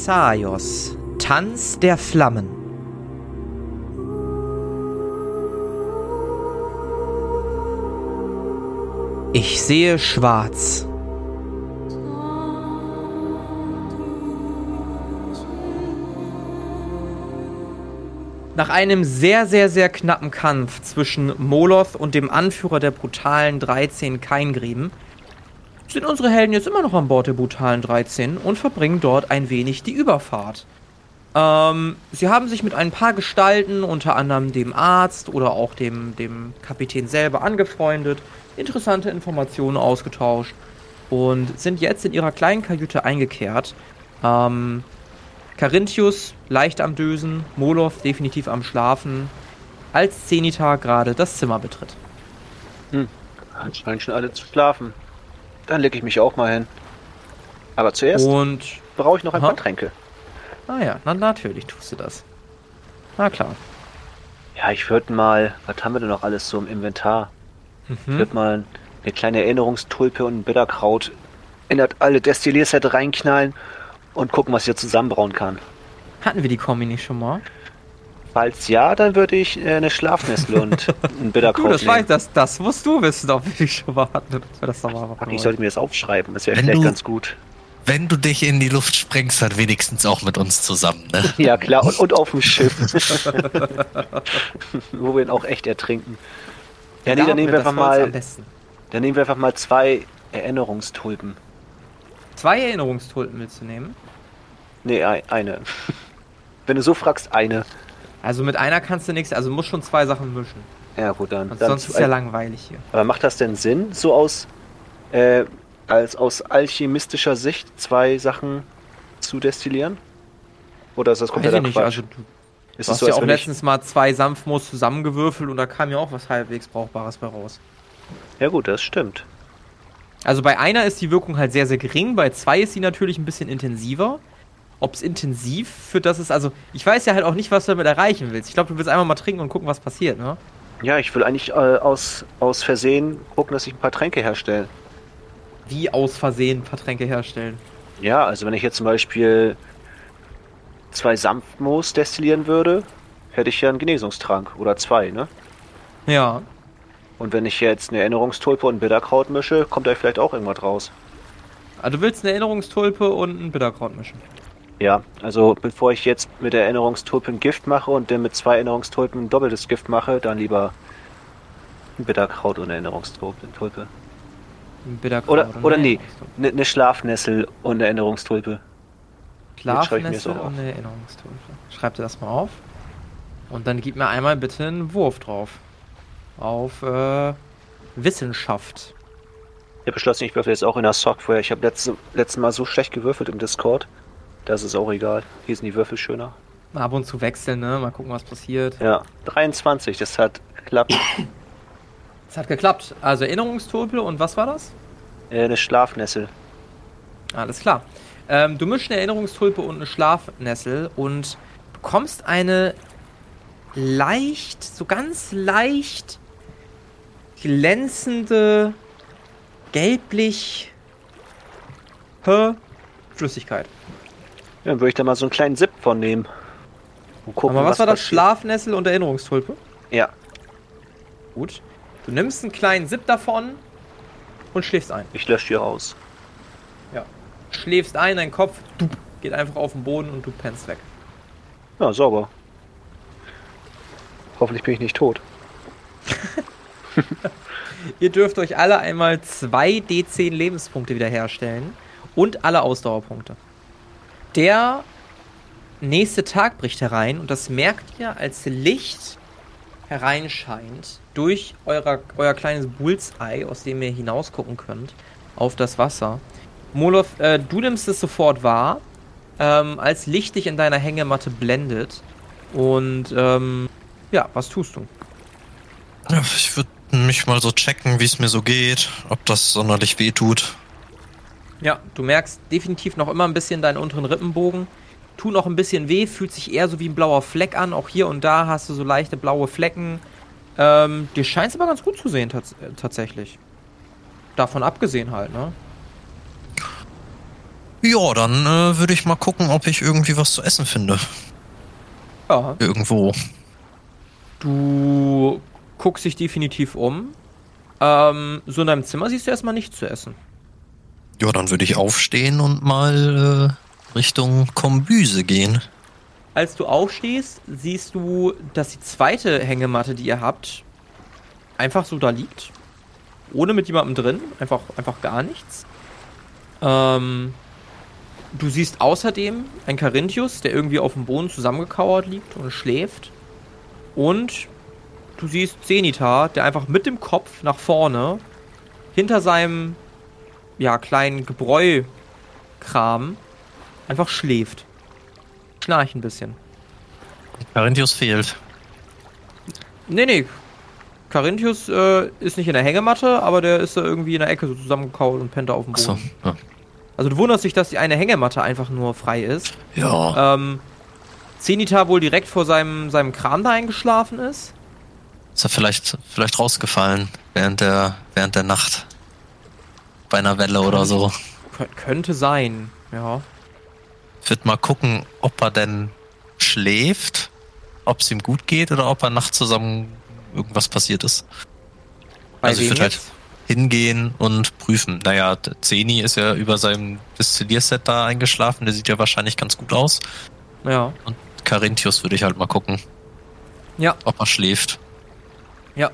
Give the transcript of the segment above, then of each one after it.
Thessaios, Tanz der Flammen. Ich sehe schwarz. Nach einem sehr, sehr, sehr knappen Kampf zwischen Moloth und dem Anführer der brutalen 13 Keingrieben sind unsere Helden jetzt immer noch an Bord der brutalen 13 und verbringen dort ein wenig die Überfahrt. Ähm, sie haben sich mit ein paar Gestalten, unter anderem dem Arzt oder auch dem, dem Kapitän selber angefreundet, interessante Informationen ausgetauscht und sind jetzt in ihrer kleinen Kajüte eingekehrt. Ähm, Carinthius leicht am Dösen, Moloth definitiv am Schlafen, als Zenita gerade das Zimmer betritt. Hm, scheinen schon alle zu schlafen. Dann lege ich mich auch mal hin. Aber zuerst Und brauche ich noch ein Aha. paar Tränke. Ah ja, na, natürlich tust du das. Na klar. Ja, ich würde mal, was haben wir denn noch alles so im Inventar? Ich Mhm. würde mal eine kleine Erinnerungstulpe und ein Bitterkraut in das alte Destillierset reinknallen und gucken, was ich hier zusammenbrauen kann. Hatten wir die Kombi nicht schon mal? Falls ja, dann würde ich äh, eine Schlafnessel und ein Du, Bitterkraut das, nehmen. weiß, das, das musst du wissen, ob die schon mal hatten. Dass wir das nochmal machen Ach, ich sollte mir das aufschreiben, das wäre Wenn vielleicht du- ganz gut. Wenn du dich in die Luft sprengst, dann wenigstens auch mit uns zusammen, ne? Ja, klar, und, und auf dem Schiff. Wo wir ihn auch echt ertrinken. Ja, nee, Da dann nehmen wir einfach mal, dann nehmen wir einfach mal zwei Erinnerungstulpen. Zwei Erinnerungstulpen mitzunehmen. Nee, ei- eine. Wenn du so fragst, eine. Also mit einer kannst du nichts, also musst schon zwei Sachen mischen. Ja, gut, dann. Sonst dann sonst ist ja langweilig hier. Aber macht das denn Sinn, so aus, äh, als aus alchemistischer Sicht zwei Sachen zu destillieren? Oder ist das Weiß kompletter ich nicht, Quatsch? also du ist es hast so, ja auch letztens mal zwei Sanftmoos zusammengewürfelt und da kam ja auch was halbwegs Brauchbares bei raus. Ja gut, das stimmt. Also bei einer ist die Wirkung halt sehr, sehr gering, bei zwei ist sie natürlich ein bisschen intensiver. Ob es intensiv für das ist, also ich weiß ja halt auch nicht, was du damit erreichen willst. Ich glaube, du willst einfach mal trinken und gucken, was passiert, ne? Ja, ich will eigentlich äh, aus, aus Versehen gucken, dass ich ein paar Tränke herstelle. Wie aus Versehen Vertränke herstellen. Ja, also wenn ich jetzt zum Beispiel zwei Sanftmoos destillieren würde, hätte ich ja einen Genesungstrank. Oder zwei, ne? Ja. Und wenn ich jetzt eine Erinnerungstulpe und ein Bitterkraut mische, kommt da vielleicht auch irgendwas raus. Also du willst eine Erinnerungstulpe und ein Bitterkraut mischen. Ja, also bevor ich jetzt mit der Erinnerungstulpe ein Gift mache und dann mit zwei Erinnerungstulpen ein doppeltes Gift mache, dann lieber ein Bitterkraut und Erinnerungstulpe. Tulpe. Ein Bitterkraut Oder, oder eine nee, eine ne Schlafnessel und eine Erinnerungstulpe. Schlafnessel und eine Erinnerungstulpe. Schreib dir das mal auf. Und dann gib mir einmal bitte einen Wurf drauf. Auf äh, Wissenschaft. Ich habe beschlossen, ich würfel jetzt auch in der Software. Ich habe letztes, letztes Mal so schlecht gewürfelt im Discord. Das ist auch egal. Hier sind die Würfel schöner. Ab und zu wechseln, ne? Mal gucken, was passiert. Ja, 23, das hat geklappt. Es hat geklappt. Also Erinnerungstulpe und was war das? Äh, eine Schlafnessel. Alles klar. Ähm, du mischst eine Erinnerungstulpe und eine Schlafnessel und bekommst eine leicht, so ganz leicht glänzende, gelblich Flüssigkeit. Dann würde ich da mal so einen kleinen Sip von nehmen. Und gucken, Aber was, war das? passiert. Schlafnessel und Erinnerungstulpe? Ja, Gut. Du nimmst einen kleinen Sip davon und schläfst ein. ich lösche hier aus. Ja. Schläfst ein, dein Kopf dup, geht einfach auf den Boden und du pennst weg. Ja, sauber. Hoffentlich bin ich nicht tot. Ihr dürft euch alle einmal zwei D10 Lebenspunkte wiederherstellen und alle Ausdauerpunkte. Der nächste Tag bricht herein und das merkt ihr, als Licht hereinscheint durch euer, euer kleines Bullseye, aus dem ihr hinausgucken könnt, auf das Wasser. Moloth, äh, du nimmst es sofort wahr, ähm, als Licht dich in deiner Hängematte blendet. Und ähm, ja, was tust du? Ich würde mich mal so checken, wie es mir so geht, ob das sonderlich weh tut. Ja, du merkst definitiv noch immer ein bisschen deinen unteren Rippenbogen. Tut noch ein bisschen weh, fühlt sich eher so wie ein blauer Fleck an. Auch hier und da hast du so leichte blaue Flecken. Ähm, dir scheint es aber ganz gut zu sehen, tats äh, tatsächlich. Davon abgesehen halt, ne? Ja, dann äh, würde ich mal gucken, ob ich irgendwie was zu essen finde. Ja. Irgendwo. Du guckst dich definitiv um. Ähm, so in deinem Zimmer siehst du erstmal nichts zu essen. Ja, dann würde ich aufstehen und mal äh, Richtung Kombüse gehen. Als du aufstehst, siehst du, dass die zweite Hängematte, die ihr habt, einfach so da liegt. Ohne mit jemandem drin. Einfach, einfach gar nichts. Ähm, du siehst außerdem einen Carinthius, der irgendwie auf dem Boden zusammengekauert liegt und schläft. Und du siehst Zenita, der einfach mit dem Kopf nach vorne hinter seinem ja, kleinen Gebräukram einfach schläft. Schnarcht ein bisschen. Carinthius fehlt. Nee, nee. Carinthius äh, ist nicht in der Hängematte, aber der ist da irgendwie in der Ecke so zusammengekaut und pennt da auf dem Boden. Achso. Ja. Also du wunderst dich, dass die eine Hängematte einfach nur frei ist. ja. Ähm, Zenita wohl direkt vor seinem, seinem Kram da eingeschlafen ist. Ist er vielleicht, vielleicht rausgefallen während der, während der Nacht. Bei einer Welle oder so. Kö könnte sein, ja. Ich würde mal gucken, ob er denn schläft, ob es ihm gut geht oder ob er nachts zusammen irgendwas passiert ist. Bei Also ich wem würd halt-? Hingehen und prüfen. Naja, Zeni ist ja über seinem Destillierset da eingeschlafen, der sieht ja wahrscheinlich ganz gut aus. Ja. Und Carinthius würde ich halt mal gucken, Ja, ob er schläft. ja.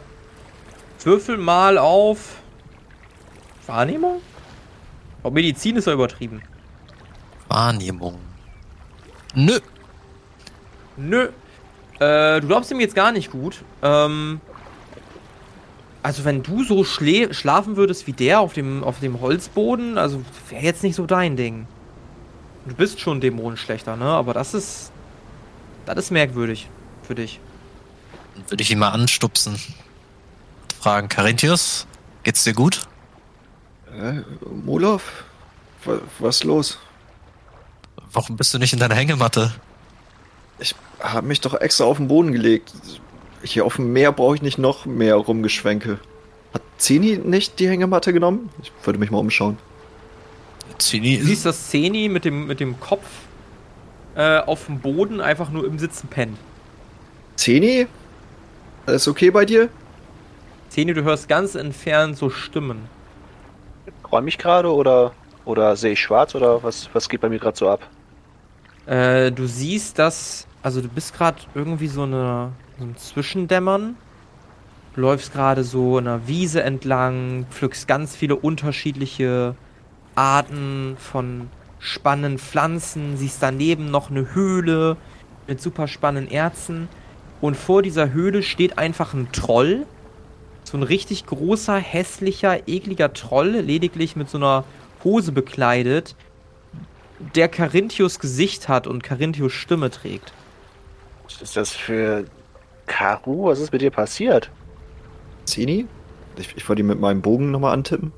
Würfel mal auf Wahrnehmung? Ob Medizin ist ja übertrieben. Wahrnehmung. Nö. Nö. Äh, du glaubst ihm jetzt gar nicht gut. Ähm, also wenn du so schlä schlafen würdest wie der auf dem, auf dem Holzboden, also wäre jetzt nicht so dein Ding. Du bist schon Dämonenschlechter, ne? Aber das ist. Das ist merkwürdig für dich. Dann würde ich ihn mal anstupsen. Fragen, Carinthius, geht's dir gut? Äh, Molov? Wa- Was ist los? Warum bist du nicht in deiner Hängematte? Ich habe mich doch extra auf den Boden gelegt. Hier auf dem Meer brauche ich nicht noch mehr Rumgeschwenke. Hat Zeni nicht die Hängematte genommen? Ich würde mich mal umschauen. Zini Du siehst, dass Zeni mit dem, mit dem Kopf äh, auf dem Boden einfach nur im Sitzen pennt. Zeni? Alles okay bei dir? Zeni, du hörst ganz entfernt so Stimmen. Räume ich gerade oder, oder sehe ich schwarz oder was, was geht bei mir gerade so ab? Äh, du siehst, dass. Also, du bist gerade irgendwie so, eine, so ein Zwischendämmern. Du läufst gerade so in einer Wiese entlang, pflückst ganz viele unterschiedliche Arten von spannenden Pflanzen, siehst daneben noch eine Höhle mit super spannenden Erzen. Und vor dieser Höhle steht einfach ein Troll. So ein richtig großer, hässlicher, ekliger Troll, lediglich mit so einer Hose bekleidet, der Carinthius Gesicht hat und Carinthius Stimme trägt. Was ist das für Karu? Was ist mit dir passiert? Zeni? Ich, ich wollte ihn mit meinem Bogen nochmal antippen.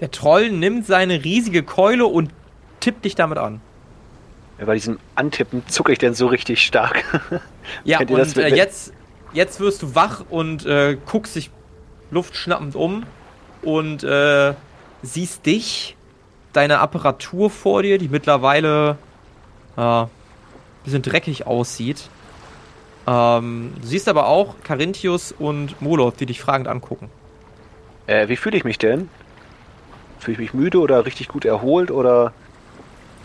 Der Troll nimmt seine riesige Keule und tippt dich damit an. Ja, bei diesem Antippen zucke ich denn so richtig stark. Ja, das und mit- äh, jetzt, jetzt wirst du wach und äh, guckst dich luftschnappend um und äh, siehst dich, deine Apparatur vor dir, die mittlerweile äh, ein bisschen dreckig aussieht. Ähm, du siehst aber auch Carinthius und Moloth, die dich fragend angucken. Äh, wie fühle ich mich denn? Fühle ich mich müde oder richtig gut erholt oder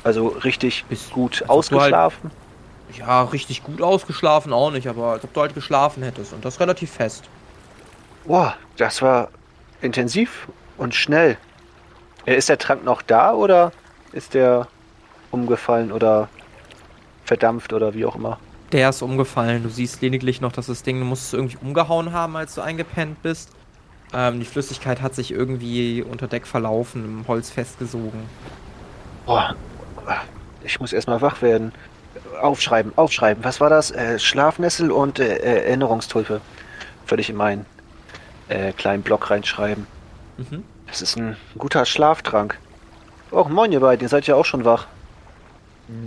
also richtig Bist- gut als ob du halt- ausgeschlafen? Ja, richtig gut ausgeschlafen auch nicht, aber als ob du halt geschlafen hättest und das relativ fest. Boah, das war intensiv und schnell. Äh, Ist der Trank noch da oder ist der umgefallen oder verdampft oder wie auch immer? Der ist umgefallen. Du siehst lediglich noch, dass das Ding, du musst es irgendwie umgehauen haben, als du eingepennt bist. Ähm, die Flüssigkeit hat sich irgendwie unter Deck verlaufen, im Holz festgesogen. Boah, ich muss erstmal wach werden. Aufschreiben, aufschreiben. Was war das? Äh, Schlafnessel und äh, äh, Erinnerungstulpe. Würde ich in meinen äh, kleinen Block reinschreiben. Mhm. Das ist ein guter Schlaftrank. Oh, moin ihr beiden, ihr seid ja auch schon wach.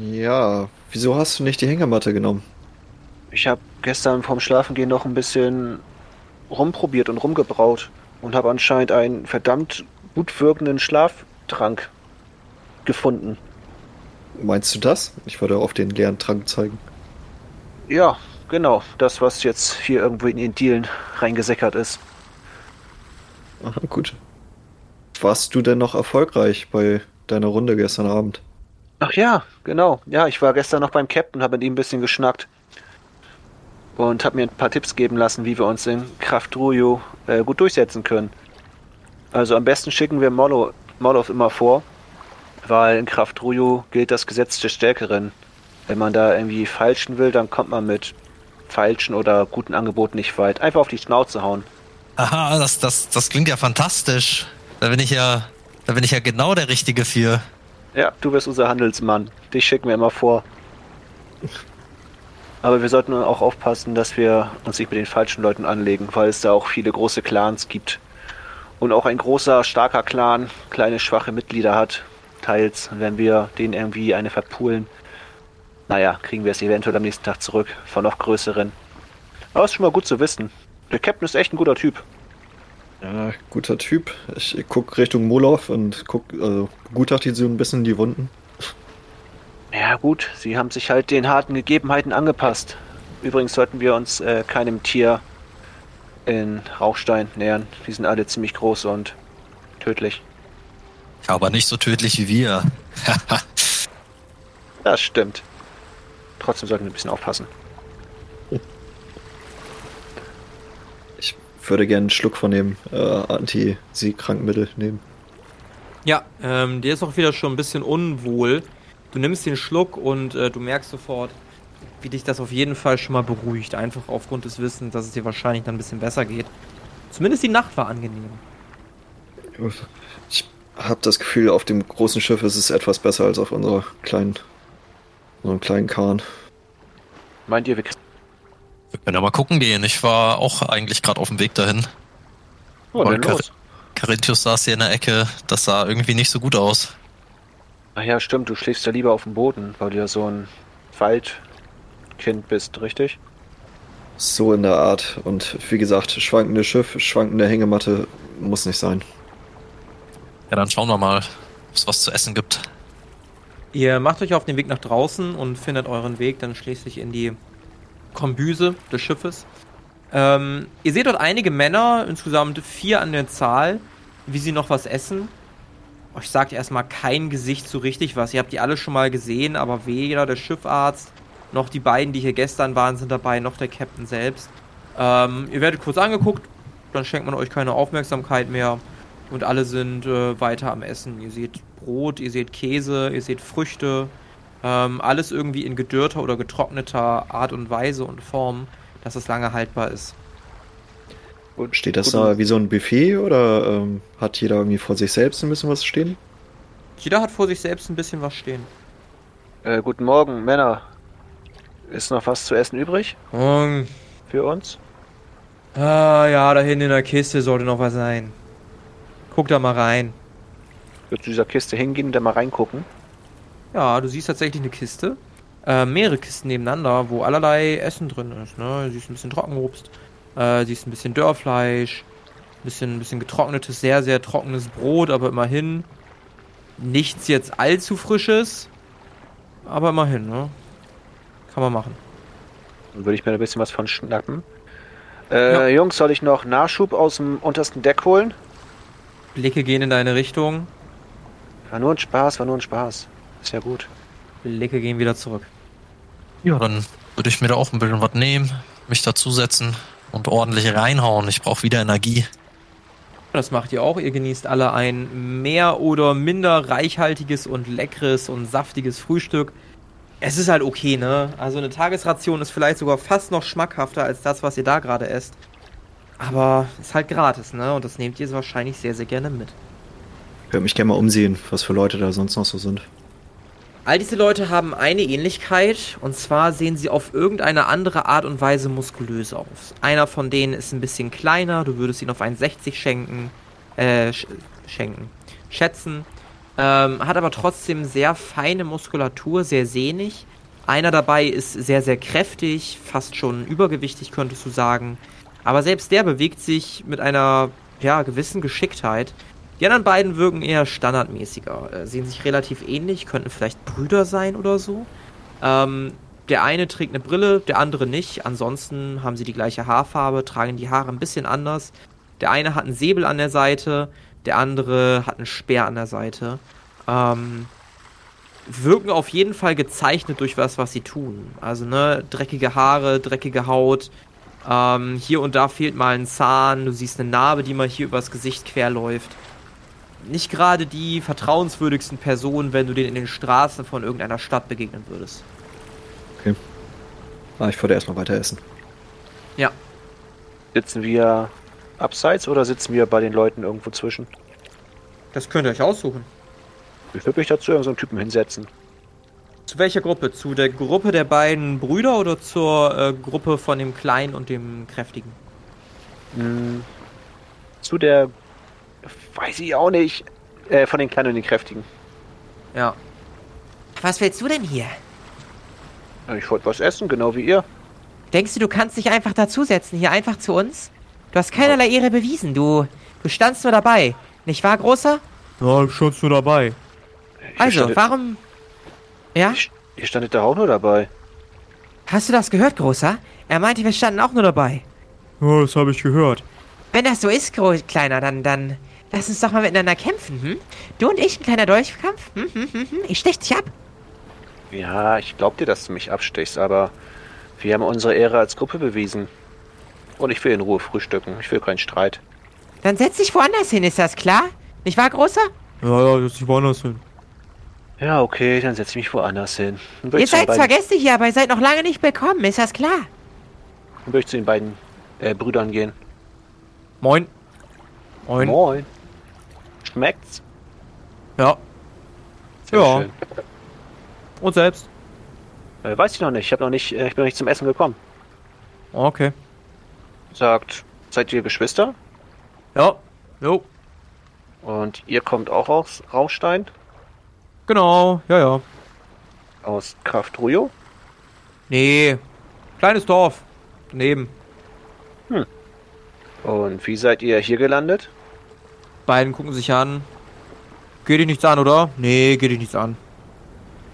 Ja, wieso hast du nicht die Hängematte genommen? Ich habe gestern vorm Schlafengehen noch ein bisschen rumprobiert und rumgebraut und habe anscheinend einen verdammt gut wirkenden Schlaftrank gefunden. Meinst du das? Ich würde auf den leeren Trank zeigen. Ja, genau. Das, was jetzt hier irgendwo in den Dielen reingesäckert ist. Aha, gut. Warst du denn noch erfolgreich bei deiner Runde gestern Abend? Ach ja, genau. Ja, ich war gestern noch beim Captain, habe mit ihm ein bisschen geschnackt. Und habe mir ein paar Tipps geben lassen, wie wir uns in Kraft Rujo äh, gut durchsetzen können. Also am besten schicken wir Molo, Molov immer vor, weil in Kraft Rujo gilt das Gesetz des Stärkeren. Wenn man da irgendwie falschen will, dann kommt man mit falschen oder guten Angeboten nicht weit. Einfach auf die Schnauze hauen. Aha, das, das, das klingt ja fantastisch. Da bin ich ja, da bin ich ja genau der Richtige für. Ja, du bist unser Handelsmann. Dich schicken wir immer vor. Aber wir sollten auch aufpassen, dass wir uns nicht mit den falschen Leuten anlegen, weil es da auch viele große Clans gibt. Und auch ein großer, starker Clan kleine, schwache Mitglieder hat, teils. Und wenn wir denen irgendwie eine verpulen, naja, kriegen wir es eventuell am nächsten Tag zurück von noch größeren. Aber ist schon mal gut zu wissen. Der Captain ist echt ein guter Typ. Ja, guter Typ. Ich guck Richtung Molov und guck, also begutachte so ein bisschen die Wunden. Ja gut, sie haben sich halt den harten Gegebenheiten angepasst. Übrigens sollten wir uns äh, keinem Tier in Rauchstein nähern. Die sind alle ziemlich groß und tödlich. Aber nicht so tödlich wie wir. Das stimmt. Trotzdem sollten wir ein bisschen aufpassen. Ich würde gerne einen Schluck von dem äh, Anti-Sieg-Krankmittel nehmen. Ja, ähm, dir ist auch wieder schon ein bisschen unwohl. Du nimmst den Schluck und äh, du merkst sofort, wie dich das auf jeden Fall schon mal beruhigt. Einfach aufgrund des Wissens, dass es dir wahrscheinlich dann ein bisschen besser geht. Zumindest die Nacht war angenehm. Ich habe das Gefühl, auf dem großen Schiff ist es etwas besser als auf unserer kleinen, unserem kleinen Kahn. Meint ihr, wir. Wir können ja mal gucken gehen. Ich war auch eigentlich gerade auf dem Weg dahin. Oh, dann Kar los. Carinthius saß hier in der Ecke. Das sah irgendwie nicht so gut aus. Ach ja, stimmt, du schläfst ja lieber auf dem Boden, weil du ja so ein Waldkind bist, richtig? So in der Art. Und wie gesagt, schwankende Schiff, schwankende Hängematte muss nicht sein. Ja, dann schauen wir mal, ob es was zu essen gibt. Ihr macht euch auf den Weg nach draußen und findet euren Weg dann schließlich in die Kombüse des Schiffes. Ähm, ihr seht dort einige Männer, insgesamt vier an der Zahl, wie sie noch was essen. Euch sagt erstmal kein Gesicht so richtig was. Ihr habt die alle schon mal gesehen, aber weder der Schiffarzt noch die beiden, die hier gestern waren, sind dabei, noch der Captain selbst. Ähm, ihr werdet kurz angeguckt, dann schenkt man euch keine Aufmerksamkeit mehr und alle sind äh, weiter am Essen. Ihr seht Brot, ihr seht Käse, ihr seht Früchte, ähm, alles irgendwie in gedörrter oder getrockneter Art und Weise und Form, dass es lange haltbar ist. Gut, Steht das da wie so ein Buffet oder ähm, hat jeder irgendwie vor sich selbst ein bisschen was stehen? Jeder hat vor sich selbst ein bisschen was stehen. Äh, guten Morgen, Männer. Ist noch was zu essen übrig Und, für uns? ah, ja, da hinten in der Kiste sollte noch was sein. Guck da mal rein. Würdest du dieser Kiste hingehen und da mal reingucken? Ja, du siehst tatsächlich eine Kiste. Äh, mehrere Kisten nebeneinander, wo allerlei Essen drin ist. Ne? Du siehst ein bisschen Trockenobst, äh, siehst ein bisschen Dörrfleisch, ein bisschen, ein bisschen getrocknetes, sehr, sehr trockenes Brot, aber immerhin nichts jetzt allzu frisches. Aber immerhin, ne? Kann man machen. Dann würde ich mir ein bisschen was von schnappen. Äh, Jungs, soll ich noch Nachschub aus dem untersten Deck holen? Blicke gehen in deine Richtung, War nur ein Spaß, war nur ein Spaß. Ist ja gut. Blicke gehen wieder zurück. Ja, dann würde ich mir da auch ein bisschen was nehmen, mich dazusetzen und ordentlich reinhauen. Ich brauche wieder Energie. Das macht ihr auch. Ihr genießt alle ein mehr oder minder reichhaltiges und leckeres und saftiges Frühstück. Es ist halt okay, ne? Also eine Tagesration ist vielleicht sogar fast noch schmackhafter als das, was ihr da gerade esst. Aber ist halt gratis, ne? Und das nehmt ihr wahrscheinlich sehr, sehr gerne mit. Ich würde mich gerne mal umsehen, was für Leute da sonst noch so sind. All diese Leute haben eine Ähnlichkeit und zwar sehen sie auf irgendeine andere Art und Weise muskulös aus. Einer von denen ist ein bisschen kleiner, du würdest ihn auf 1,60 schenken, äh, sch schenken, schätzen. Ähm, hat aber trotzdem sehr feine Muskulatur, sehr sehnig. Einer dabei ist sehr, sehr kräftig, fast schon übergewichtig, könntest du sagen. Aber selbst der bewegt sich mit einer ja, gewissen Geschicktheit, Die anderen beiden wirken eher standardmäßiger, äh, sehen sich relativ ähnlich, könnten vielleicht Brüder sein oder so. Ähm, der eine trägt eine Brille, der andere nicht. Ansonsten haben sie die gleiche Haarfarbe, tragen die Haare ein bisschen anders. Der eine hat einen Säbel an der Seite, der andere hat einen Speer an der Seite. Ähm, wirken auf jeden Fall gezeichnet durch was, was sie tun. Also, ne, dreckige Haare, dreckige Haut. Ähm, hier und da fehlt mal ein Zahn. Du siehst eine Narbe, die mal hier übers Gesicht quer läuft. Nicht gerade die vertrauenswürdigsten Personen, wenn du denen in den Straßen von irgendeiner Stadt begegnen würdest. Ah, ich würde erstmal weiter essen. Ja. Sitzen wir abseits oder sitzen wir bei den Leuten irgendwo zwischen? Das könnt ihr euch aussuchen. Ich würde mich dazu irgendeinen Typen hinsetzen. Zu welcher Gruppe? Zu der Gruppe der beiden Brüder oder zur äh, Gruppe von dem Kleinen und dem Kräftigen? Hm, zu der, weiß ich auch nicht, äh, von den Kleinen und den Kräftigen. Ja. Was willst du denn hier? Ich wollte was essen, genau wie ihr. Denkst du, du kannst dich einfach dazusetzen, hier einfach zu uns? Du hast keinerlei Ehre bewiesen, du, du standst nur dabei. Nicht wahr, Großer? Ja, schon du dabei. Ihr Also, standet, warum... Ja? Ihr standet da auch nur dabei. Hast du das gehört, Großer? Er meinte, wir standen auch nur dabei. Ja, das habe ich gehört. Wenn das so ist, Gro Kleiner, dann, dann... Lass uns doch mal miteinander kämpfen, hm? Du und ich, ein kleiner Dolchkampf? Hm, hm, hm, hm? Ich stech dich ab. Ja, ich glaub dir, dass du mich abstichst, aber wir haben unsere Ehre als Gruppe bewiesen. Und ich will in Ruhe frühstücken. Ich will keinen Streit. Dann setz dich woanders hin, ist das klar? Nicht wahr, Großer? Ja, ja, das ist woanders hin. Ja, okay, dann setze ich mich woanders hin. Ihr seid zwar Gäste hier, aber ihr seid noch lange nicht willkommen, ist das klar? dann würd ich zu den beiden äh, Brüdern gehen. Moin. Moin. Moin. Schmeckt's? Ja. Sehr Ja. schön. Und selbst? Äh, weiß ich noch nicht. Ich, hab noch nicht äh, ich bin noch nicht zum Essen gekommen. Okay. Sagt, seid ihr Geschwister? Ja. Jo. Und ihr kommt auch aus Rauchstein? Genau. Ja, ja. Aus Kraftrujo? Nee. Kleines Dorf. Daneben. Und wie seid ihr hier gelandet? Beiden gucken sich an. Geht dich nichts an, oder? Nee, geht dich nichts an.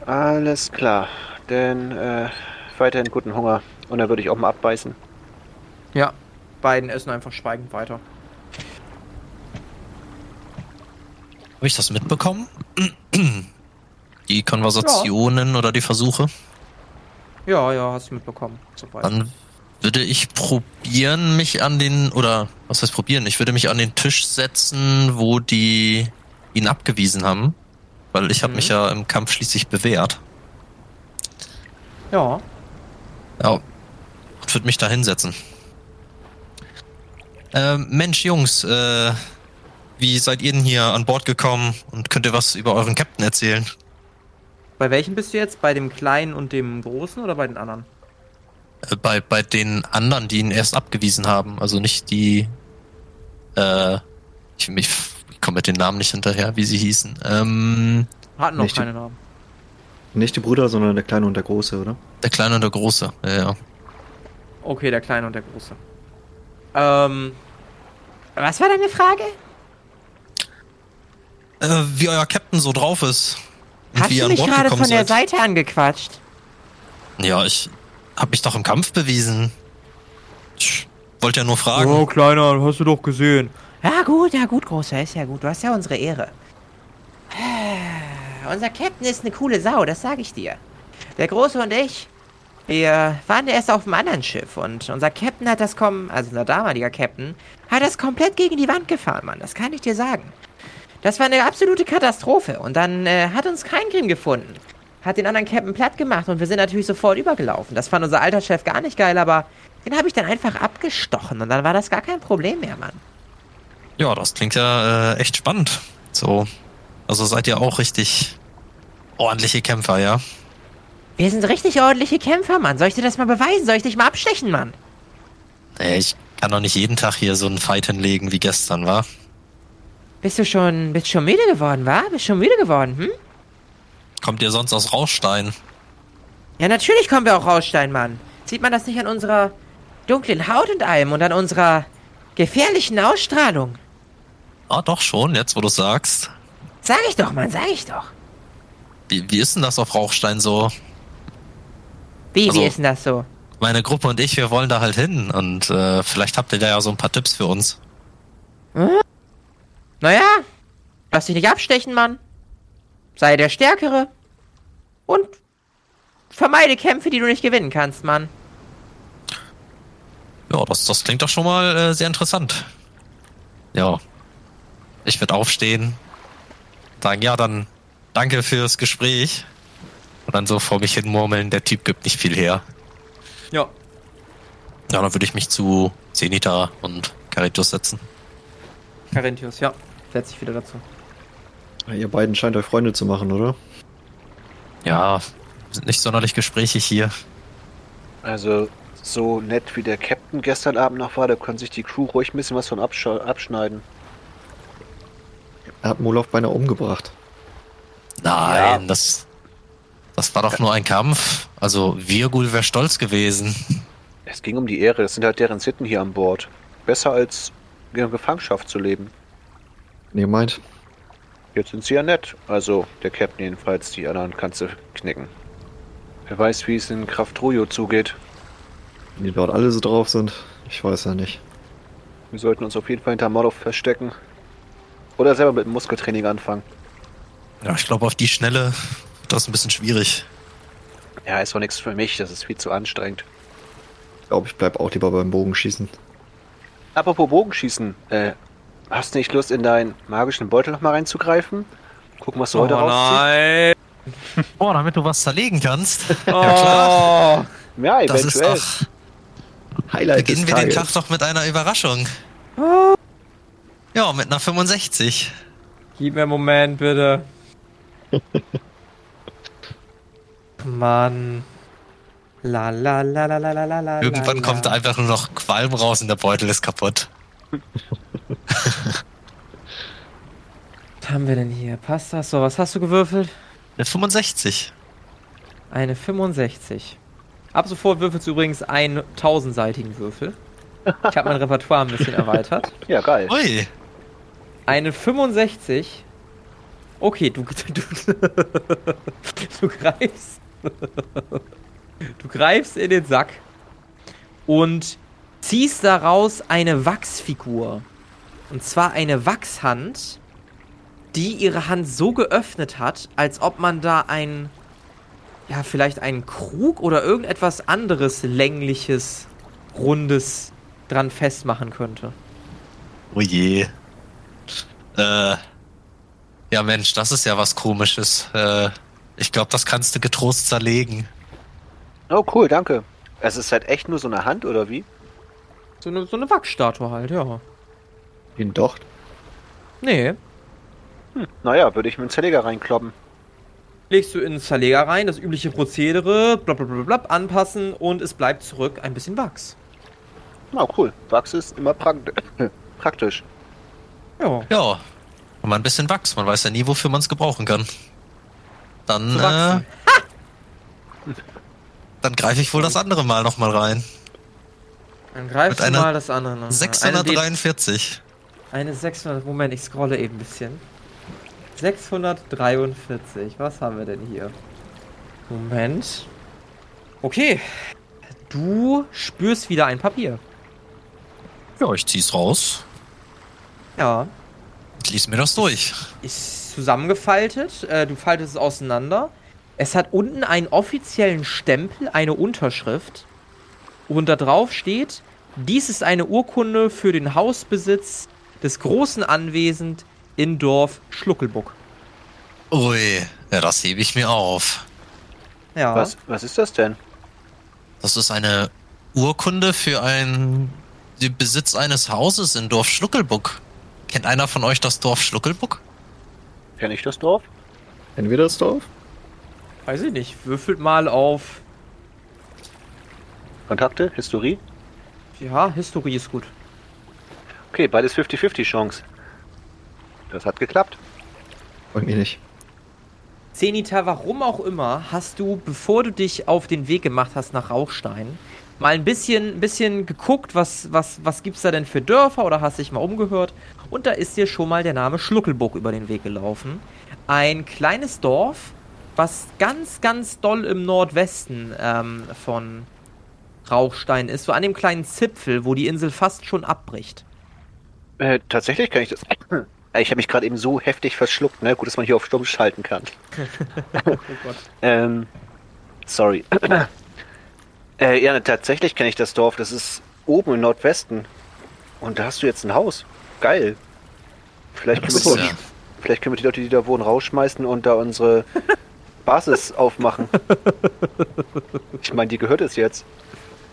Alles klar. Denn äh, weiterhin guten Hunger. Und dann würde ich auch mal abbeißen. Ja. Beiden essen einfach schweigend weiter. Habe ich das mitbekommen? Die Konversationen oder die Versuche? Ja, ja, hast du mitbekommen. Soweit. Dann würde ich probieren, mich an den, oder was heißt probieren? Ich würde mich an den Tisch setzen, wo die ihn abgewiesen haben. Weil ich habe Mhm. mich ja im Kampf schließlich bewährt. Ja. Ja. Und würde mich da hinsetzen. Ähm, Mensch, Jungs, äh, wie seid ihr denn hier an Bord gekommen und könnt ihr was über euren Captain erzählen? Bei welchem bist du jetzt? Bei dem Kleinen und dem Großen oder bei den anderen? Äh, bei, bei den anderen, die ihn erst abgewiesen haben. Also nicht die, äh, ich, ich, ich komme mit den Namen nicht hinterher, wie sie hießen. Ähm, Hatten noch Nicht die- keine Namen. Nicht die Brüder, sondern der Kleine und der Große, oder? der Kleine und der Große. Ja, ja. Okay, der Kleine und der Große. Ähm, Was war deine Frage? Äh, wie euer Captain so drauf ist. Hast du mich gerade von der seid. Seite angequatscht? Ja, ich hab mich doch im Kampf bewiesen. Ich wollte ja nur fragen. oh, Kleiner, hast du doch gesehen. Ja gut, ja gut, Großer, ist ja gut. Du hast ja unsere Ehre. Ah, Unser Captain ist eine coole Sau, das sage ich dir. Der Große und ich, wir waren erst auf einem anderen Schiff und unser Captain hat das kom also unser damaliger Captain, hat das komplett gegen die Wand gefahren, Mann. Das kann ich dir sagen. Das war eine absolute Katastrophe. Und dann äh, hat uns kein Grimm gefunden. Hat den anderen Captain platt gemacht und wir sind natürlich sofort übergelaufen. Das fand unser alter Chef gar nicht geil, aber den habe ich dann einfach abgestochen und dann war das gar kein Problem mehr, Mann. Ja, das klingt ja äh, echt spannend. So. Also seid ihr auch richtig ordentliche Kämpfer, ja? Wir sind richtig ordentliche Kämpfer, Mann. Soll ich dir das mal beweisen? Soll ich dich mal abstechen, Mann? Ich kann doch nicht jeden Tag hier so einen Fight hinlegen wie gestern, war? Bist du schon, bist schon müde geworden, wa? Bist schon müde geworden, hm? Kommt ihr sonst aus Rauschstein? Ja, natürlich kommen wir auch raus, Steinmann. Sieht man das nicht an unserer dunklen Haut und allem und an unserer gefährlichen Ausstrahlung? Ah, doch schon, jetzt wo du sagst. Sag ich doch, Mann, sag ich doch. Wie, wie ist denn das auf Rauchstein so? Wie, Also- wie ist denn das so? Meine Gruppe und ich, wir wollen da halt hin und äh, vielleicht habt ihr da ja so ein paar Tipps für uns. Naja, lass dich nicht abstechen, Mann. Sei der Stärkere. Und vermeide Kämpfe, die du nicht gewinnen kannst, Mann. Ja, das, das klingt doch schon mal äh, sehr interessant. Ja. Ich werde aufstehen, sagen, ja, dann danke fürs Gespräch. Und dann so vor mich hin murmeln, der Typ gibt nicht viel her. Ja. Ja, dann würde ich mich zu Zenita und Caritus setzen. Carinthius, ja. Setz dich wieder dazu. Ihr beiden scheint euch Freunde zu machen, oder? Ja, sind nicht sonderlich gesprächig hier. Also, so nett wie der Captain gestern Abend noch war, da kann sich die Crew ruhig ein bisschen was von absch abschneiden. Er hat Molov beinahe umgebracht. Nein, Ja. das, das war doch nur ein Kampf. Also, Virgul wäre stolz gewesen. Es ging um die Ehre, das sind halt deren Sitten hier an Bord. Besser als in Gefangenschaft zu leben. Ihr meint? Jetzt sind sie ja nett. Also, der Captain jedenfalls, die anderen kannst du knicken. Wer weiß, wie es in Kraft Trojo zugeht. Wenn die dort alle so drauf sind, ich weiß ja nicht. Wir sollten uns auf jeden Fall hinter Molov verstecken. Oder selber mit dem Muskeltraining anfangen. Ja, ich glaube, auf die Schnelle wird das ein bisschen schwierig. Ja, ist doch nichts für mich, das ist viel zu anstrengend. Ich glaube, ich bleib auch lieber beim Bogenschießen. Apropos Bogenschießen, äh, hast du nicht Lust, in deinen magischen Beutel nochmal reinzugreifen? Gucken, was du heute rauszieht? nein. Oh, damit du was zerlegen kannst. Oh. Ja, Das ist eventuell. doch. Highlight Beginnen des wir den. Tag doch mit einer Überraschung. Ja, mit einer 65. Gib mir einen Moment, bitte. Mann. La la la la la la la la. Irgendwann la, kommt la. einfach nur noch Qualm raus und der Beutel ist kaputt. Was haben wir denn hier? Passt das? So, was hast du gewürfelt? Eine 65. Eine 65. Ab sofort würfelst du übrigens einen tausendseitigen Würfel. Ich habe mein Repertoire ein bisschen erweitert. Ja, geil. Ui. Eine 65. Okay, du, du, du greifst. Du greifst in den Sack und ziehst daraus eine Wachsfigur. Und zwar eine Wachshand, die ihre Hand so geöffnet hat, als ob man da ein. Ja, vielleicht einen Krug oder irgendetwas anderes längliches, rundes dran festmachen könnte. Oh je. Äh. Ja, Mensch, das ist ja was Komisches. Äh, ich glaube, das kannst du getrost zerlegen. Oh, cool, danke. Es ist halt echt nur so eine Hand, oder wie? So eine, so eine Wachsstatue halt, ja. Ein Docht. Nee. Hm, naja, würde ich mit dem Zerleger reinkloppen. Legst du in den Zerleger rein, das übliche Prozedere, blablabla, anpassen und es bleibt zurück ein bisschen Wachs. Na, cool. Wachs ist immer prakt praktisch. Ja. Ja. Mal ein bisschen Wachs. Man weiß ja nie, wofür man es gebrauchen kann. Dann, äh, dann greife ich wohl das andere Mal nochmal rein. Dann greifst Mit du mal das andere. noch. Eine, D- 643. eine 600. Moment, ich scrolle eben ein bisschen. 643. Was haben wir denn hier? Moment. Okay. Du spürst wieder ein Papier. Ja, ich zieh's raus. Ja. Ich lies mir das durch. ist zusammengefaltet. Äh, du faltest es auseinander. Es hat unten einen offiziellen Stempel, eine Unterschrift. Und da drauf steht, dies ist eine Urkunde für den Hausbesitz des großen Anwesens in Dorf Schluckelbuck. Ui, ja, das hebe ich mir auf. Ja. Was, was ist das denn? Das ist eine Urkunde für einen den Besitz eines Hauses in Dorf Schluckelbuck. Kennt einer von euch das Dorf Schluckelbuck? Kenn ich das Dorf? Kennen wir das Dorf? Weiß ich nicht. Würfelt mal auf. Kontakte? Historie? Ja, Historie ist gut. Okay, beides 50-50 Chance. Das hat geklappt. Bei mir nicht. Zenita, warum auch immer, hast du, bevor du dich auf den Weg gemacht hast nach Rauchstein, mal ein bisschen, ein bisschen geguckt, was, was, was gibt's da denn für Dörfer oder hast dich mal umgehört. Und da ist dir schon mal der Name Schluckelburg über den Weg gelaufen. Ein kleines Dorf, was ganz, ganz doll im Nordwesten ähm, von Rauchstein ist. So an dem kleinen Zipfel, wo die Insel fast schon abbricht. Äh, tatsächlich kann ich das. Äh, Ich habe mich gerade eben so heftig verschluckt, ne? Gut, dass man hier auf Stumm schalten kann. Oh Gott. Ähm, sorry. äh, ja, tatsächlich kenne ich das Dorf. Das ist oben im Nordwesten. Und da hast du jetzt ein Haus. Geil. Vielleicht können, wir die, ja. vielleicht können wir die Leute, die da wohnen, rausschmeißen und da unsere Basis aufmachen. Ich meine, die gehört es jetzt.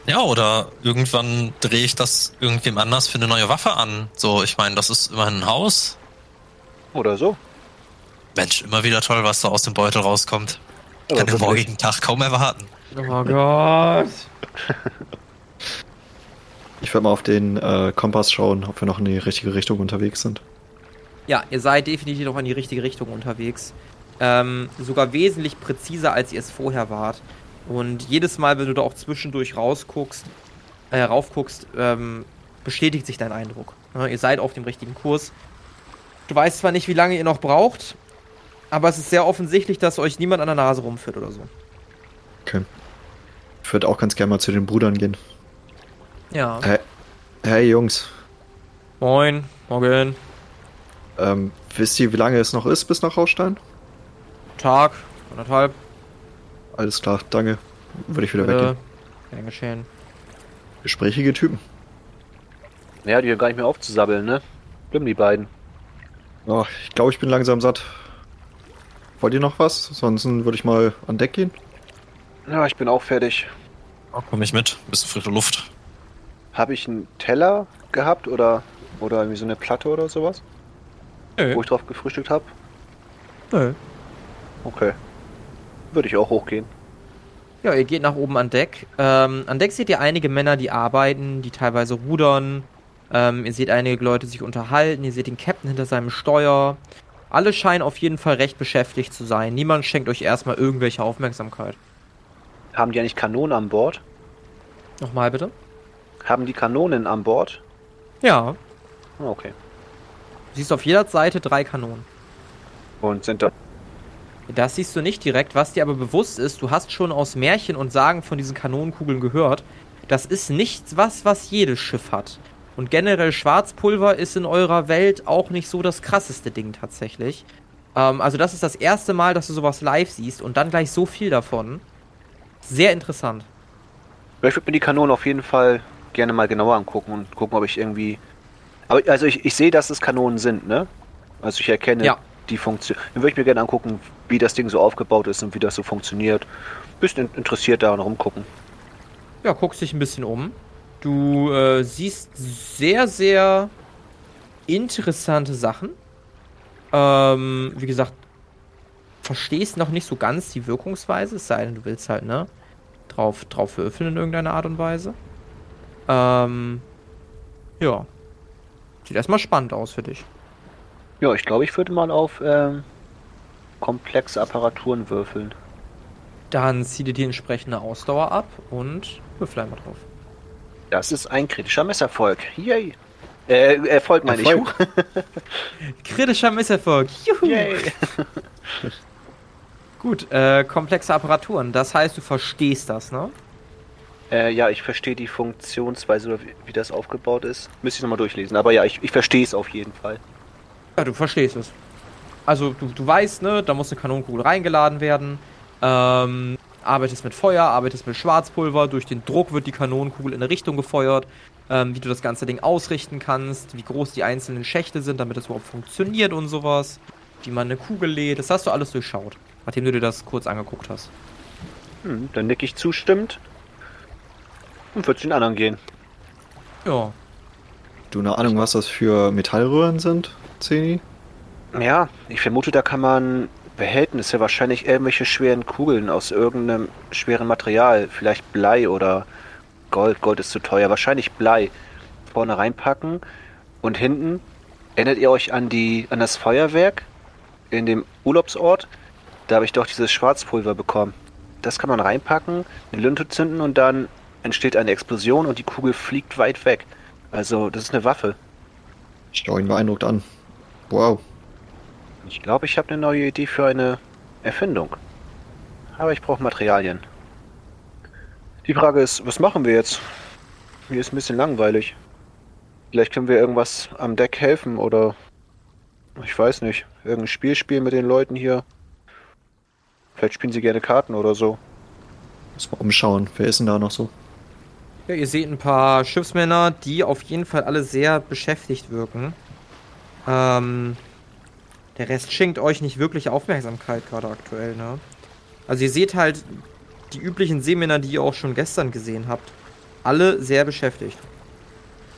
Ja, oder irgendwann drehe ich das irgendwem anders für eine neue Waffe an. So, ich meine, das ist immerhin ein Haus. Oder so. Mensch, immer wieder toll, was da aus dem Beutel rauskommt. Aber Kann den morgigen Tag kaum erwarten. Oh Gott. Ich werde mal auf den äh, Kompass schauen, ob wir noch in die richtige Richtung unterwegs sind. Ja, ihr seid definitiv noch in die richtige Richtung unterwegs. Ähm, sogar wesentlich präziser, als ihr es vorher wart. Und jedes Mal, wenn du da auch zwischendurch rausguckst, äh, raufguckst, ähm, bestätigt sich dein Eindruck. Ja, ihr seid auf dem richtigen Kurs. Du weißt zwar nicht, wie lange ihr noch braucht, aber es ist sehr offensichtlich, dass euch niemand an der Nase rumführt oder so. Okay. Ich würde auch ganz gerne mal zu den Brüdern gehen. Ja. Hey, hey Jungs, Moin, morgen, ähm, wisst ihr, wie lange es noch ist bis nach Raustein? Tag, anderthalb. Alles klar, danke. Würde ich wieder Äh, weggehen. gern geschehen. Gesprächige Typen. Ja, die hören gar nicht mehr aufzusabbeln, ne? Bleiben die beiden. Oh, ich glaube, ich bin langsam satt. Wollt ihr noch was? Sonst würde ich mal an Deck gehen. Ja, ich bin auch fertig. Oh, komm ich mit. Bisschen frische Luft. Habe ich einen Teller gehabt oder, oder irgendwie so eine Platte oder sowas, Nö. wo ich drauf gefrühstückt habe? Nö. Okay. Würde ich auch hochgehen. Ja, ihr geht nach oben an Deck. Ähm, an Deck seht ihr einige Männer, die arbeiten, die teilweise rudern. Ähm, ihr seht einige Leute sich unterhalten. Ihr seht den Captain hinter seinem Steuer. Alle scheinen auf jeden Fall recht beschäftigt zu sein. Niemand schenkt euch erstmal irgendwelche Aufmerksamkeit. Haben die eigentlich Kanonen an Bord? Nochmal bitte? Haben die Kanonen an Bord? Ja. Ah, Okay. Du siehst auf jeder Seite drei Kanonen. Und sind da. Das siehst du nicht direkt. Was dir aber bewusst ist, du hast schon aus Märchen und Sagen von diesen Kanonenkugeln gehört. Das ist nichts was, was jedes Schiff hat. Und generell Schwarzpulver ist in eurer Welt auch nicht so das krasseste Ding tatsächlich. Ähm, also das ist das erste Mal, dass du sowas live siehst und dann gleich so viel davon. Sehr interessant. Ich würde mir die Kanonen auf jeden Fall gerne mal genauer angucken und gucken, ob ich irgendwie. Aber also ich, ich sehe, dass es Kanonen sind, ne? Also ich erkenne Ja. Die Funktion. Dann würde ich mir gerne angucken, wie das Ding so aufgebaut ist und wie das so funktioniert. In- interessiert da rumgucken. Ja, guckst dich ein bisschen um. Du äh, siehst sehr, sehr interessante Sachen. Ähm, wie gesagt, verstehst noch nicht so ganz die Wirkungsweise, es sei denn, du willst halt, ne, drauf, drauf würfeln in irgendeiner Art und Weise. Ähm, ja. Sieht erstmal spannend aus für dich. Ja, ich glaube, ich würde mal auf ähm, komplexe Apparaturen würfeln. Dann zieh dir die entsprechende Ausdauer ab und würfel einmal drauf. Das ist ein kritischer Messerfolg. Yay! Äh, Erfolg meine Erfolg. ich. Kritischer Misserfolg. Juhu. Yay! Gut, äh, komplexe Apparaturen. Das heißt, du verstehst das, ne? Äh, ja, ich verstehe die Funktionsweise wie, wie das aufgebaut ist. Müsste ich nochmal durchlesen. Aber ja, ich, ich verstehe es auf jeden Fall. Ja, du verstehst es. Also, du, du weißt, ne, da muss eine Kanonenkugel reingeladen werden. Ähm, arbeitest mit Feuer, arbeitest mit Schwarzpulver. Durch den Druck wird die Kanonenkugel in eine Richtung gefeuert. Ähm, wie du das ganze Ding ausrichten kannst, wie groß die einzelnen Schächte sind, damit es überhaupt funktioniert und sowas. Wie man eine Kugel lädt. Das hast du alles durchschaut, nachdem du dir das kurz angeguckt hast. Hm, dann nick ich zustimmend. Und würde zu den anderen gehen. Ja. Du eine Ahnung, was das für Metallröhren sind, Zeni? Ja, ich vermute, da kann man Behältnisse, wahrscheinlich irgendwelche schweren Kugeln aus irgendeinem schweren Material, vielleicht Blei oder Gold. Gold ist zu teuer, wahrscheinlich Blei. Vorne reinpacken und hinten. Erinnert ihr euch an die an das Feuerwerk in dem Urlaubsort? Da habe ich doch dieses Schwarzpulver bekommen. Das kann man reinpacken, eine Lunte zünden und dann entsteht eine Explosion und die Kugel fliegt weit weg. Also, das ist eine Waffe. Ich schaue ihn beeindruckt an. Wow. Ich glaube, ich habe eine neue Idee für eine Erfindung. Aber ich brauche Materialien. Die Frage ist, was machen wir jetzt? Mir ist ein bisschen langweilig. Vielleicht können wir irgendwas am Deck helfen oder ich weiß nicht, irgendein Spiel spielen mit den Leuten hier. Vielleicht spielen sie gerne Karten oder so. Muss mal umschauen. Wer ist denn da noch so? Ja, ihr seht ein paar Schiffsmänner, die auf jeden Fall alle sehr beschäftigt wirken. Ähm, der Rest schenkt euch nicht wirklich Aufmerksamkeit gerade aktuell, ne? Also ihr seht halt die üblichen Seemänner, die ihr auch schon gestern gesehen habt. Alle sehr beschäftigt.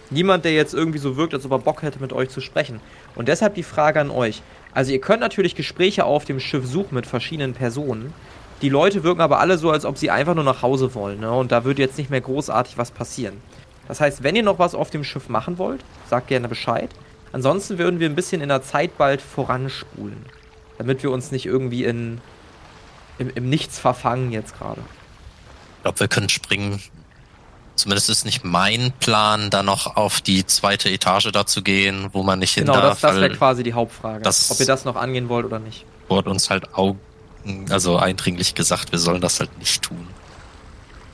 Niemand, der jetzt irgendwie so wirkt, als ob er Bock hätte, mit euch zu sprechen. Und deshalb die Frage an euch. Also ihr könnt natürlich Gespräche auf dem Schiff suchen mit verschiedenen Personen. Die Leute wirken aber alle so, als ob sie einfach nur nach Hause wollen. Ne? Und da würde jetzt nicht mehr großartig was passieren. Das heißt, wenn ihr noch was auf dem Schiff machen wollt, sagt gerne Bescheid. Ansonsten würden wir ein bisschen in der Zeit bald voranspulen. Damit wir uns nicht irgendwie in, im, im Nichts verfangen jetzt gerade. Ich glaube, wir können springen. Zumindest ist nicht mein Plan, da noch auf die zweite Etage da zu gehen, wo man nicht hin Genau, das, darf. das wäre quasi die Hauptfrage. das- ob ihr das noch angehen wollt oder nicht. wurde uns halt Augen, also eindringlich gesagt, wir sollen das halt nicht tun.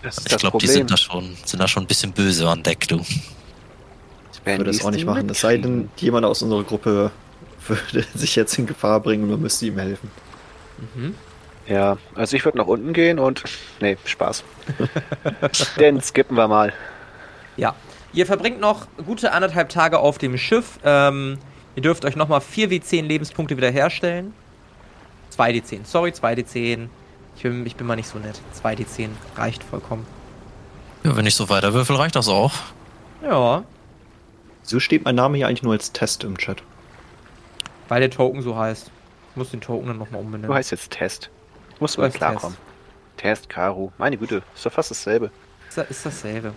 Das ist Ich glaube, die sind da schon, sind da schon ein bisschen böse an Deck, du. Ich würde das auch nicht machen. Es sei denn, jemand aus unserer Gruppe würde sich jetzt in Gefahr bringen und man müsste ihm helfen. Mhm. Ja, also ich würde nach unten gehen und. Nee, Spaß. Den skippen wir mal. Ja. Ihr verbringt noch gute anderthalb Tage auf dem Schiff. Ähm, ihr dürft euch nochmal 4 W10 Lebenspunkte wiederherstellen. 2 D10. Sorry, 2 D10. Ich bin, ich bin mal nicht so nett. 2 D10 reicht vollkommen. Ja, wenn ich so weiter würfel, reicht das auch. Ja, So steht mein Name hier eigentlich nur als Test im Chat. weil der Token so heißt. Ich muss den Token dann nochmal umbenennen. Du heißt jetzt Test. Muss man klarkommen. Test, Karu. Meine Güte, ist doch fast dasselbe. Ist, ist dasselbe.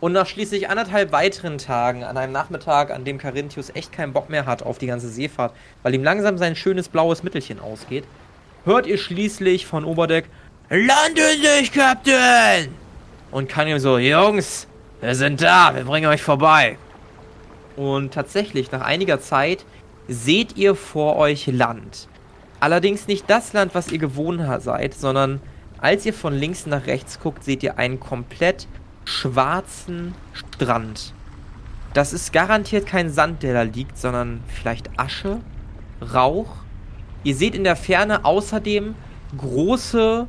Und nach schließlich anderthalb weiteren Tagen, an einem Nachmittag, an dem Carinthius echt keinen Bock mehr hat auf die ganze Seefahrt, weil ihm langsam sein schönes blaues Mittelchen ausgeht, hört ihr schließlich von Oberdeck Land in sich, Captain! Und kann ihm so, Jungs, wir sind da, wir bringen euch vorbei. Und tatsächlich, nach einiger Zeit, seht ihr vor euch Land. Allerdings nicht das Land, was ihr gewohnt seid, sondern als ihr von links nach rechts guckt, seht ihr einen komplett schwarzen Strand. Das ist garantiert kein Sand, der da liegt, sondern vielleicht Asche, Rauch. Ihr seht in der Ferne außerdem große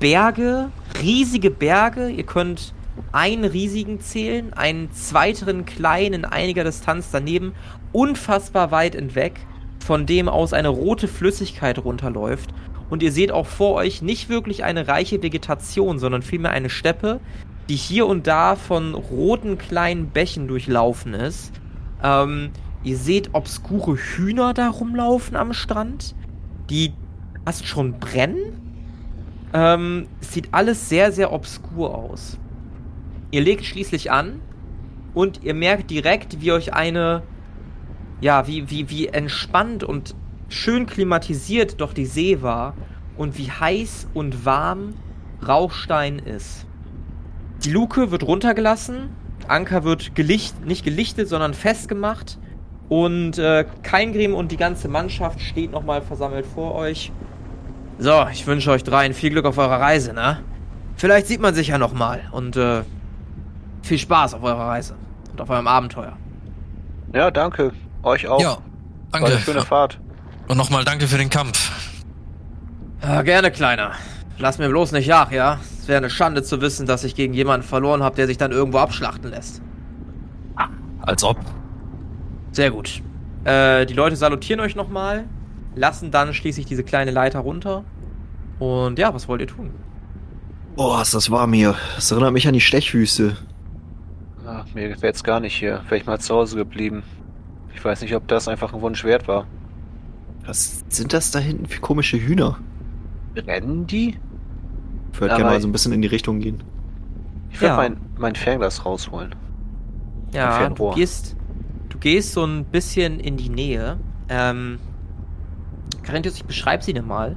Berge, riesige Berge. Ihr könnt einen riesigen zählen, einen zweiteren kleinen in einiger Distanz daneben, unfassbar weit entweg, von dem aus eine rote Flüssigkeit runterläuft. Und ihr seht auch vor euch nicht wirklich eine reiche Vegetation, sondern vielmehr eine Steppe, die hier und da von roten kleinen Bächen durchlaufen ist. Ähm, ihr seht obskure Hühner da rumlaufen am Strand, die fast schon brennen. Ähm, sieht alles sehr, sehr obskur aus. Ihr legt schließlich an und ihr merkt direkt, wie euch eine, ja, wie, wie, wie entspannt und schön klimatisiert doch die See war und wie heiß und warm Rauchstein ist. Die Luke wird runtergelassen, Anker wird gelicht, nicht gelichtet, sondern festgemacht und äh, Keingrim und die ganze Mannschaft steht nochmal versammelt vor euch. So, ich wünsche euch dreien viel Glück auf eurer Reise, ne? Vielleicht sieht man sich ja nochmal und äh, viel Spaß auf eurer Reise und auf eurem Abenteuer. Ja, danke. Euch auch. Ja, War eine schöne danke. Fahrt. Und nochmal danke für den Kampf. Ja, gerne, Kleiner. Lass mir bloß nicht nach, ja? Es wäre eine Schande zu wissen, dass ich gegen jemanden verloren habe, der sich dann irgendwo abschlachten lässt. Als ob. Sehr gut. Äh, die Leute salutieren euch nochmal, lassen dann schließlich diese kleine Leiter runter. Und ja, was wollt ihr tun? Boah, ist das warm hier. Das erinnert mich an die Stechwüste. Ach, mir gefällt's gar nicht hier. Wäre ich mal zu Hause geblieben. Ich weiß nicht, ob das einfach ein Wunsch wert war. Was sind das da hinten für komische Hühner? Brennen die? Ich würde gerne mal so ein bisschen in die Richtung gehen. Ich würde Ja. mein, mein Fernglas rausholen. Ja, du gehst, du gehst so ein bisschen in die Nähe. Ähm, Carinthius, ich beschreibe sie dir mal.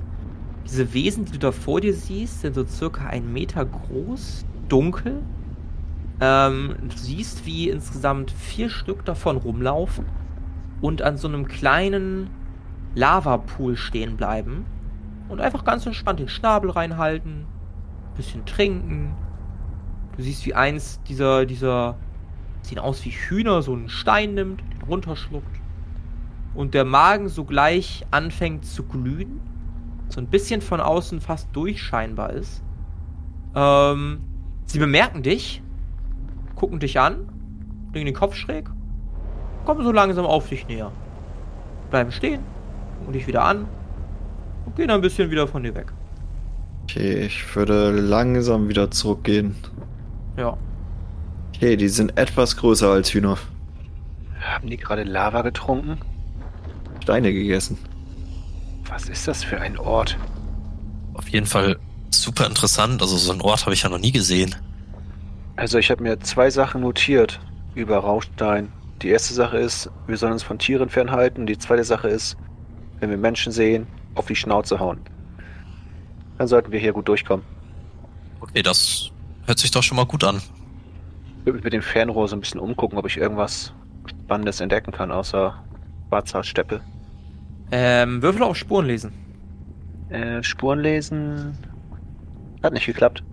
Diese Wesen, die du da vor dir siehst, sind so circa einen Meter groß, dunkel, Ähm, du siehst, wie insgesamt vier Stück davon rumlaufen und an so einem kleinen Lavapool stehen bleiben und einfach ganz entspannt den Schnabel reinhalten, bisschen trinken. Du siehst, wie eins dieser, dieser, sehen aus wie Hühner, so einen Stein nimmt, den runterschluckt und der Magen sogleich anfängt zu glühen, so ein bisschen von außen fast durchscheinbar ist. Ähm, sie bemerken dich, gucken dich an, legen den Kopf schräg, kommen so langsam auf dich näher. Bleiben stehen, gucken dich wieder an und gehen ein bisschen wieder von dir weg. Okay, ich würde langsam wieder zurückgehen. Ja. Okay, die sind etwas größer als Hühner. Haben die gerade Lava getrunken? Steine gegessen. Was ist das für ein Ort? Auf jeden Fall super interessant. Also so einen Ort habe ich ja noch nie gesehen. Also ich habe mir zwei Sachen notiert über Rauchstein. Die erste Sache ist, wir sollen uns von Tieren fernhalten. Die zweite Sache ist, wenn wir Menschen sehen, auf die Schnauze hauen. Dann sollten wir hier gut durchkommen. Okay, das hört sich doch schon mal gut an. Ich würde mich mit dem Fernrohr so ein bisschen umgucken, ob ich irgendwas Spannendes entdecken kann, außer Schwarzhaarsteppe. Ähm, Würfel auf Spuren lesen. Äh, Spuren lesen. Hat nicht geklappt.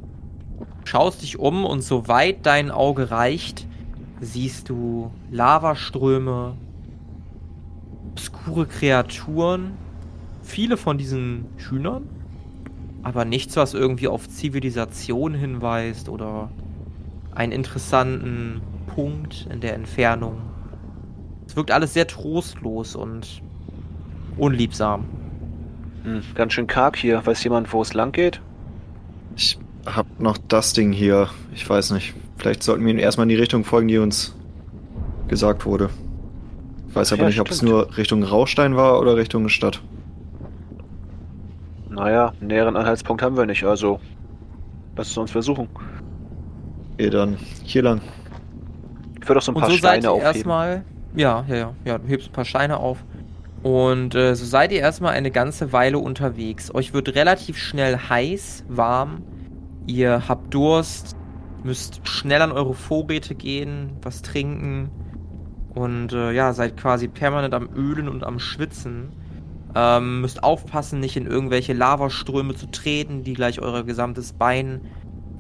Schaust dich um und soweit dein Auge reicht, siehst du Lavaströme, obskure Kreaturen, viele von diesen Hühnern, aber nichts, was irgendwie auf Zivilisation hinweist oder einen interessanten Punkt in der Entfernung. Es wirkt alles sehr trostlos und unliebsam. Hm, ganz schön karg hier. Weiß jemand, wo es lang geht? Ich hab noch das Ding hier. Ich weiß nicht. Vielleicht sollten wir erstmal in die Richtung folgen, die uns gesagt wurde. Ich weiß aber Ja, nicht, ob es nur Richtung Rauchstein war oder Richtung Stadt. Naja, einen näheren Anhaltspunkt haben wir nicht, also lass es uns versuchen. Okay, dann hier lang. Ich würde doch so ein Und paar so seid Steine ihr aufheben. erstmal. Ja, ja, ja, ja. Du hebst ein paar Steine auf. Und äh, so seid ihr erstmal eine ganze Weile unterwegs. Euch wird relativ schnell heiß, warm. Ihr habt Durst, müsst schnell an eure Vorräte gehen, was trinken. Und äh, ja, seid quasi permanent am Ölen und am Schwitzen. Ähm, müsst aufpassen, nicht in irgendwelche Lavaströme zu treten, die gleich euer gesamtes Bein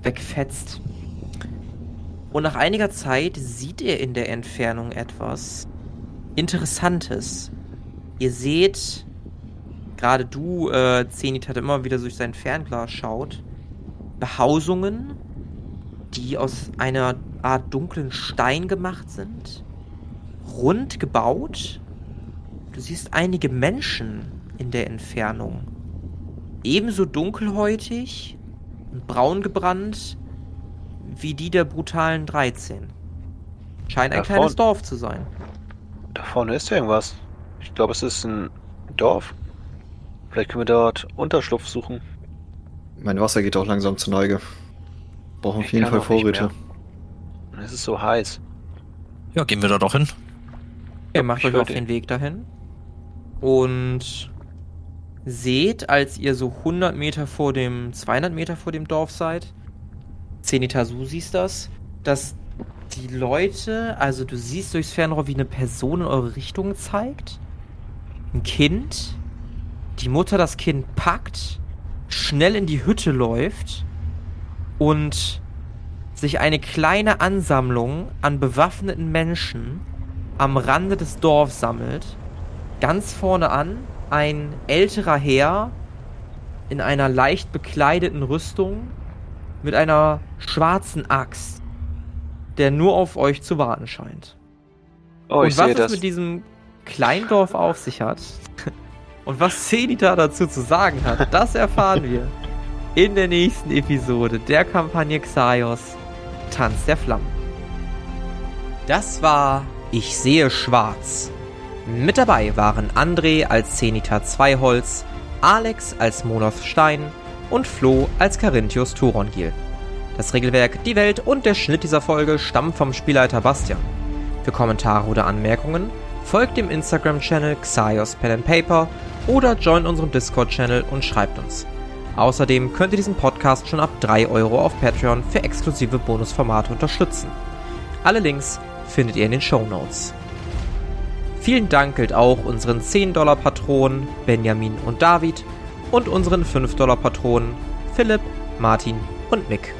wegfetzt. Und nach einiger Zeit seht ihr in der Entfernung etwas Interessantes. Ihr seht, gerade du, äh, Zenit hat immer wieder durch sein Fernglas schaut, Behausungen, die aus einer Art dunklen Stein gemacht sind, rund gebaut. Du siehst einige Menschen in der Entfernung. Ebenso dunkelhäutig und braun gebrannt wie die der brutalen 13. Scheint ein Da kleines vorn- Dorf zu sein. Da vorne ist irgendwas. Ich glaube, es ist ein Dorf. Vielleicht können wir dort Unterschlupf suchen. Mein Wasser geht auch langsam zur Neige. Brauchen auf jeden Fall Vorräte. Es ist so heiß. Ja, gehen wir da doch hin. Ihr macht euch auf den Weg dahin und seht, als ihr so 100 Meter vor dem, 200 Meter vor dem Dorf seid, Zenitasu siehst das, dass die Leute, also du siehst durchs Fernrohr, wie eine Person in eure Richtung zeigt, ein Kind, die Mutter das Kind packt, schnell in die Hütte läuft und sich eine kleine Ansammlung an bewaffneten Menschen am Rande des Dorfs sammelt. Ganz vorne an ein älterer Herr in einer leicht bekleideten Rüstung mit einer schwarzen Axt, der nur auf euch zu warten scheint. Oh, und was es das. mit diesem Kleindorf auf sich hat und was Zenita dazu zu sagen hat, das erfahren wir in der nächsten Episode der Kampagne Xaios Tanz der Flammen. Das war Ich sehe schwarz. Mit dabei waren André als Zenita Zweiholz, Alex als Monoth Stein und Flo als Carinthius Turongil. Das Regelwerk, die Welt und der Schnitt dieser Folge stammen vom Spielleiter Bastian. Für Kommentare oder Anmerkungen folgt dem Instagram-Channel Xaios Pen and Paper oder joint unserem Discord-Channel und schreibt uns. Außerdem könnt ihr diesen Podcast schon ab 3 Euro auf Patreon für exklusive Bonusformate unterstützen. Alle Links findet ihr in den Show Notes. Vielen Dank gilt auch unseren 10-Dollar-Patronen Benjamin und David und unseren 5-Dollar-Patronen Philipp, Martin und Mick.